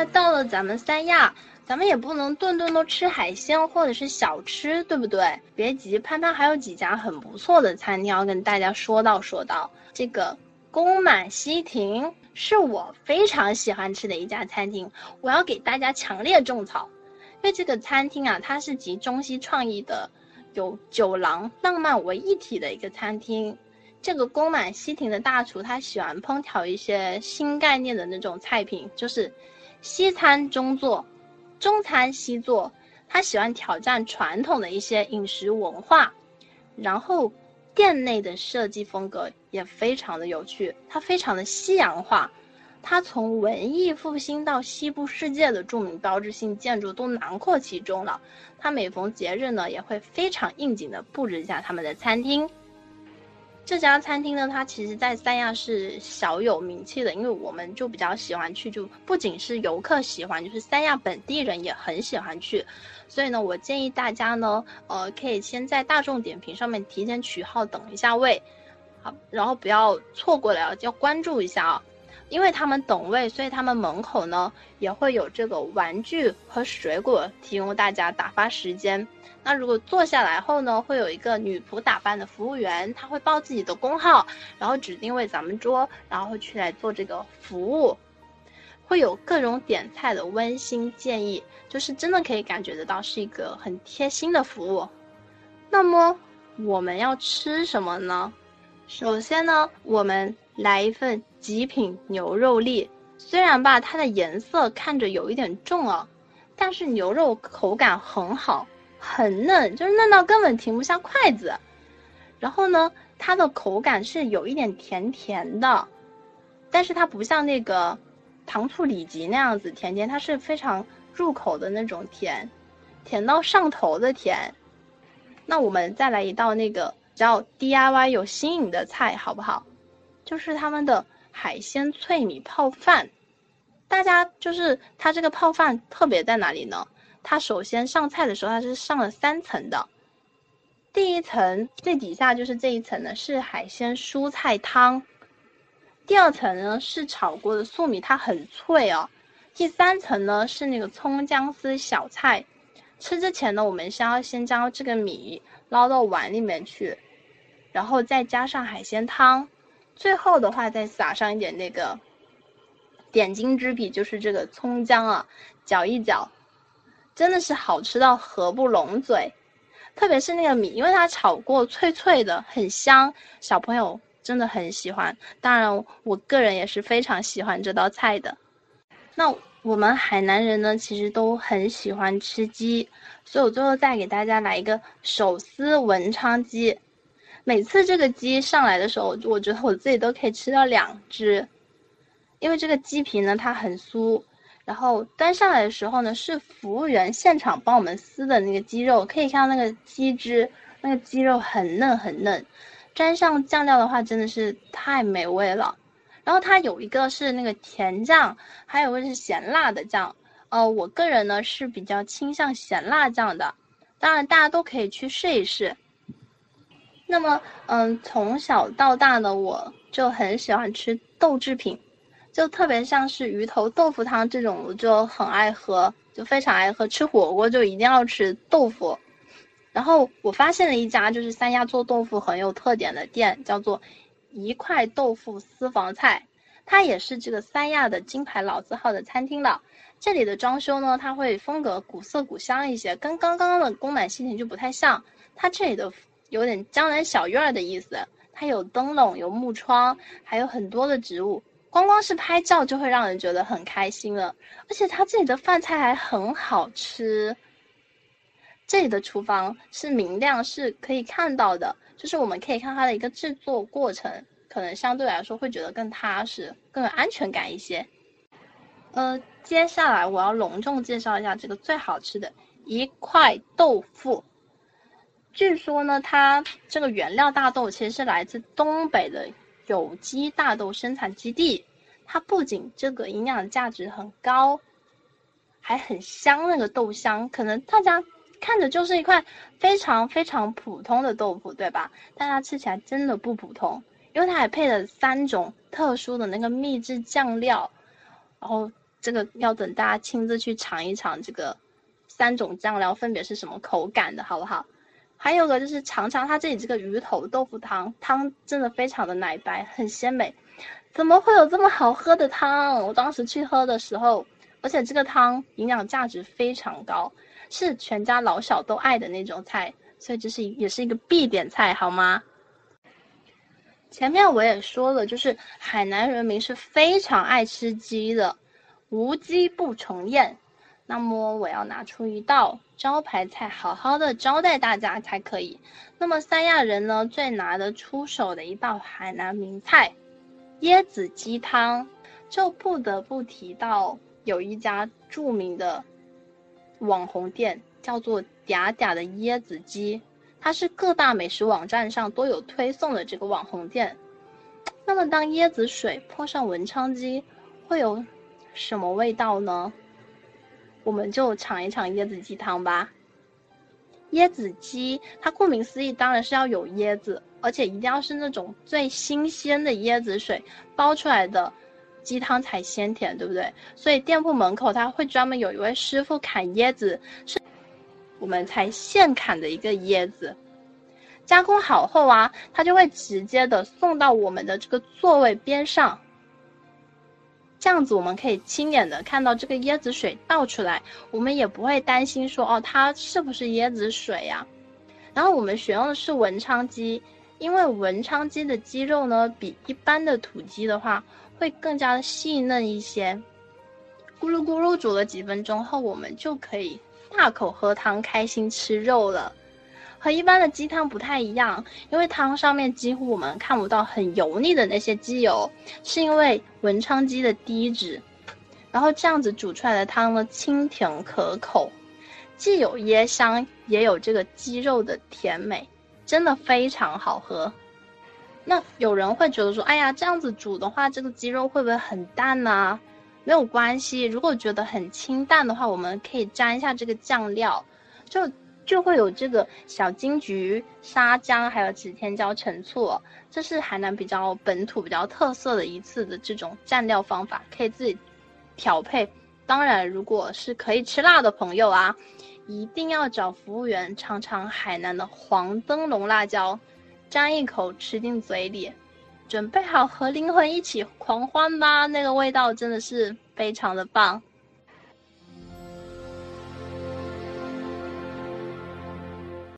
那到了咱们三亚，咱们也不能顿顿都吃海鲜或者是小吃，对不对？别急，潘潘还有几家很不错的餐厅要跟大家说道说道。这个宫满西亭是我非常喜欢吃的一家餐厅，我要给大家强烈种草。因为这个餐厅啊，它是集中西创意的，有酒廊、浪漫为一体的一个餐厅。这个宫满西亭的大厨，他喜欢烹调一些新概念的那种菜品，就是西餐中做，中餐西做。他喜欢挑战传统的一些饮食文化，然后店内的设计风格也非常的有趣，它非常的西洋化。它从文艺复兴到西部世界的著名标志性建筑都囊括其中了。它每逢节日呢，也会非常应景的布置一下他们的餐厅。这家餐厅呢，它其实在三亚是小有名气的，因为我们就比较喜欢去，就不仅是游客喜欢，就是三亚本地人也很喜欢去。所以呢，我建议大家呢，呃，可以先在大众点评上面提前取号，等一下位，好，然后不要错过了，要关注一下啊。因为他们等位，所以他们门口呢也会有这个玩具和水果提供大家打发时间。那如果坐下来后呢，会有一个女仆打扮的服务员，他会报自己的工号，然后指定为咱们桌，然后去来做这个服务，会有各种点菜的温馨建议，就是真的可以感觉得到是一个很贴心的服务。那么我们要吃什么呢？首先呢，我们来一份。极品牛肉粒，虽然吧，它的颜色看着有一点重啊，但是牛肉口感很好，很嫩，就是嫩到根本停不下筷子。然后呢，它的口感是有一点甜甜的，但是它不像那个糖醋里脊那样子甜甜，它是非常入口的那种甜，甜到上头的甜。那我们再来一道那个较 DIY 有新颖的菜，好不好？就是他们的。海鲜脆米泡饭，大家就是它这个泡饭特别在哪里呢？它首先上菜的时候，它是上了三层的。第一层最底下就是这一层呢，是海鲜蔬菜汤。第二层呢是炒过的粟米，它很脆哦。第三层呢是那个葱姜丝小菜。吃之前呢，我们先要先将这个米捞到碗里面去，然后再加上海鲜汤。最后的话，再撒上一点那个点睛之笔，就是这个葱姜啊，搅一搅，真的是好吃到合不拢嘴。特别是那个米，因为它炒过，脆脆的，很香，小朋友真的很喜欢。当然，我个人也是非常喜欢这道菜的。那我们海南人呢，其实都很喜欢吃鸡，所以我最后再给大家来一个手撕文昌鸡。每次这个鸡上来的时候，我觉得我自己都可以吃到两只，因为这个鸡皮呢它很酥，然后端上来的时候呢是服务员现场帮我们撕的那个鸡肉，可以看到那个鸡汁，那个鸡肉很嫩很嫩，沾上酱料的话真的是太美味了。然后它有一个是那个甜酱，还有个是咸辣的酱，呃，我个人呢是比较倾向咸辣酱的，当然大家都可以去试一试。那么，嗯，从小到大呢，我就很喜欢吃豆制品，就特别像是鱼头豆腐汤这种，我就很爱喝，就非常爱喝。吃火锅就一定要吃豆腐。然后我发现了一家就是三亚做豆腐很有特点的店，叫做一块豆腐私房菜，它也是这个三亚的金牌老字号的餐厅了。这里的装修呢，它会风格古色古香一些，跟刚刚的宫满西亭就不太像。它这里的。有点江南小院儿的意思，它有灯笼，有木窗，还有很多的植物，光光是拍照就会让人觉得很开心了。而且它这里的饭菜还很好吃，这里的厨房是明亮，是可以看到的，就是我们可以看它的一个制作过程，可能相对来说会觉得更踏实，更有安全感一些。呃，接下来我要隆重介绍一下这个最好吃的一块豆腐。据说呢，它这个原料大豆其实是来自东北的有机大豆生产基地。它不仅这个营养价值很高，还很香，那个豆香。可能大家看着就是一块非常非常普通的豆腐，对吧？但它吃起来真的不普通，因为它还配了三种特殊的那个秘制酱料，然后这个要等大家亲自去尝一尝，这个三种酱料分别是什么口感的，好不好？还有个就是尝尝它这里这个鱼头豆腐汤，汤真的非常的奶白，很鲜美。怎么会有这么好喝的汤？我当时去喝的时候，而且这个汤营养价值非常高，是全家老小都爱的那种菜，所以这是也是一个必点菜，好吗？前面我也说了，就是海南人民是非常爱吃鸡的，无鸡不成宴。那么我要拿出一道招牌菜，好好的招待大家才可以。那么三亚人呢最拿得出手的一道海南名菜，椰子鸡汤，就不得不提到有一家著名的网红店，叫做嗲嗲的椰子鸡，它是各大美食网站上都有推送的这个网红店。那么当椰子水泼上文昌鸡，会有什么味道呢？我们就尝一尝椰子鸡汤吧。椰子鸡，它顾名思义，当然是要有椰子，而且一定要是那种最新鲜的椰子水煲出来的鸡汤才鲜甜，对不对？所以店铺门口他会专门有一位师傅砍椰子，是我们才现砍的一个椰子，加工好后啊，他就会直接的送到我们的这个座位边上。这样子我们可以亲眼的看到这个椰子水倒出来，我们也不会担心说哦它是不是椰子水呀。然后我们选用的是文昌鸡，因为文昌鸡的鸡肉呢比一般的土鸡的话会更加的细嫩一些。咕噜咕噜煮了几分钟后，我们就可以大口喝汤，开心吃肉了。和一般的鸡汤不太一样，因为汤上面几乎我们看不到很油腻的那些鸡油，是因为文昌鸡的低脂，然后这样子煮出来的汤呢清甜可口，既有椰香，也有这个鸡肉的甜美，真的非常好喝。那有人会觉得说，哎呀，这样子煮的话，这个鸡肉会不会很淡呢？没有关系，如果觉得很清淡的话，我们可以沾一下这个酱料，就。就会有这个小金桔、沙姜，还有指天椒、陈醋，这是海南比较本土、比较特色的一次的这种蘸料方法，可以自己调配。当然，如果是可以吃辣的朋友啊，一定要找服务员尝尝海南的黄灯笼辣椒，沾一口吃进嘴里，准备好和灵魂一起狂欢吧！那个味道真的是非常的棒。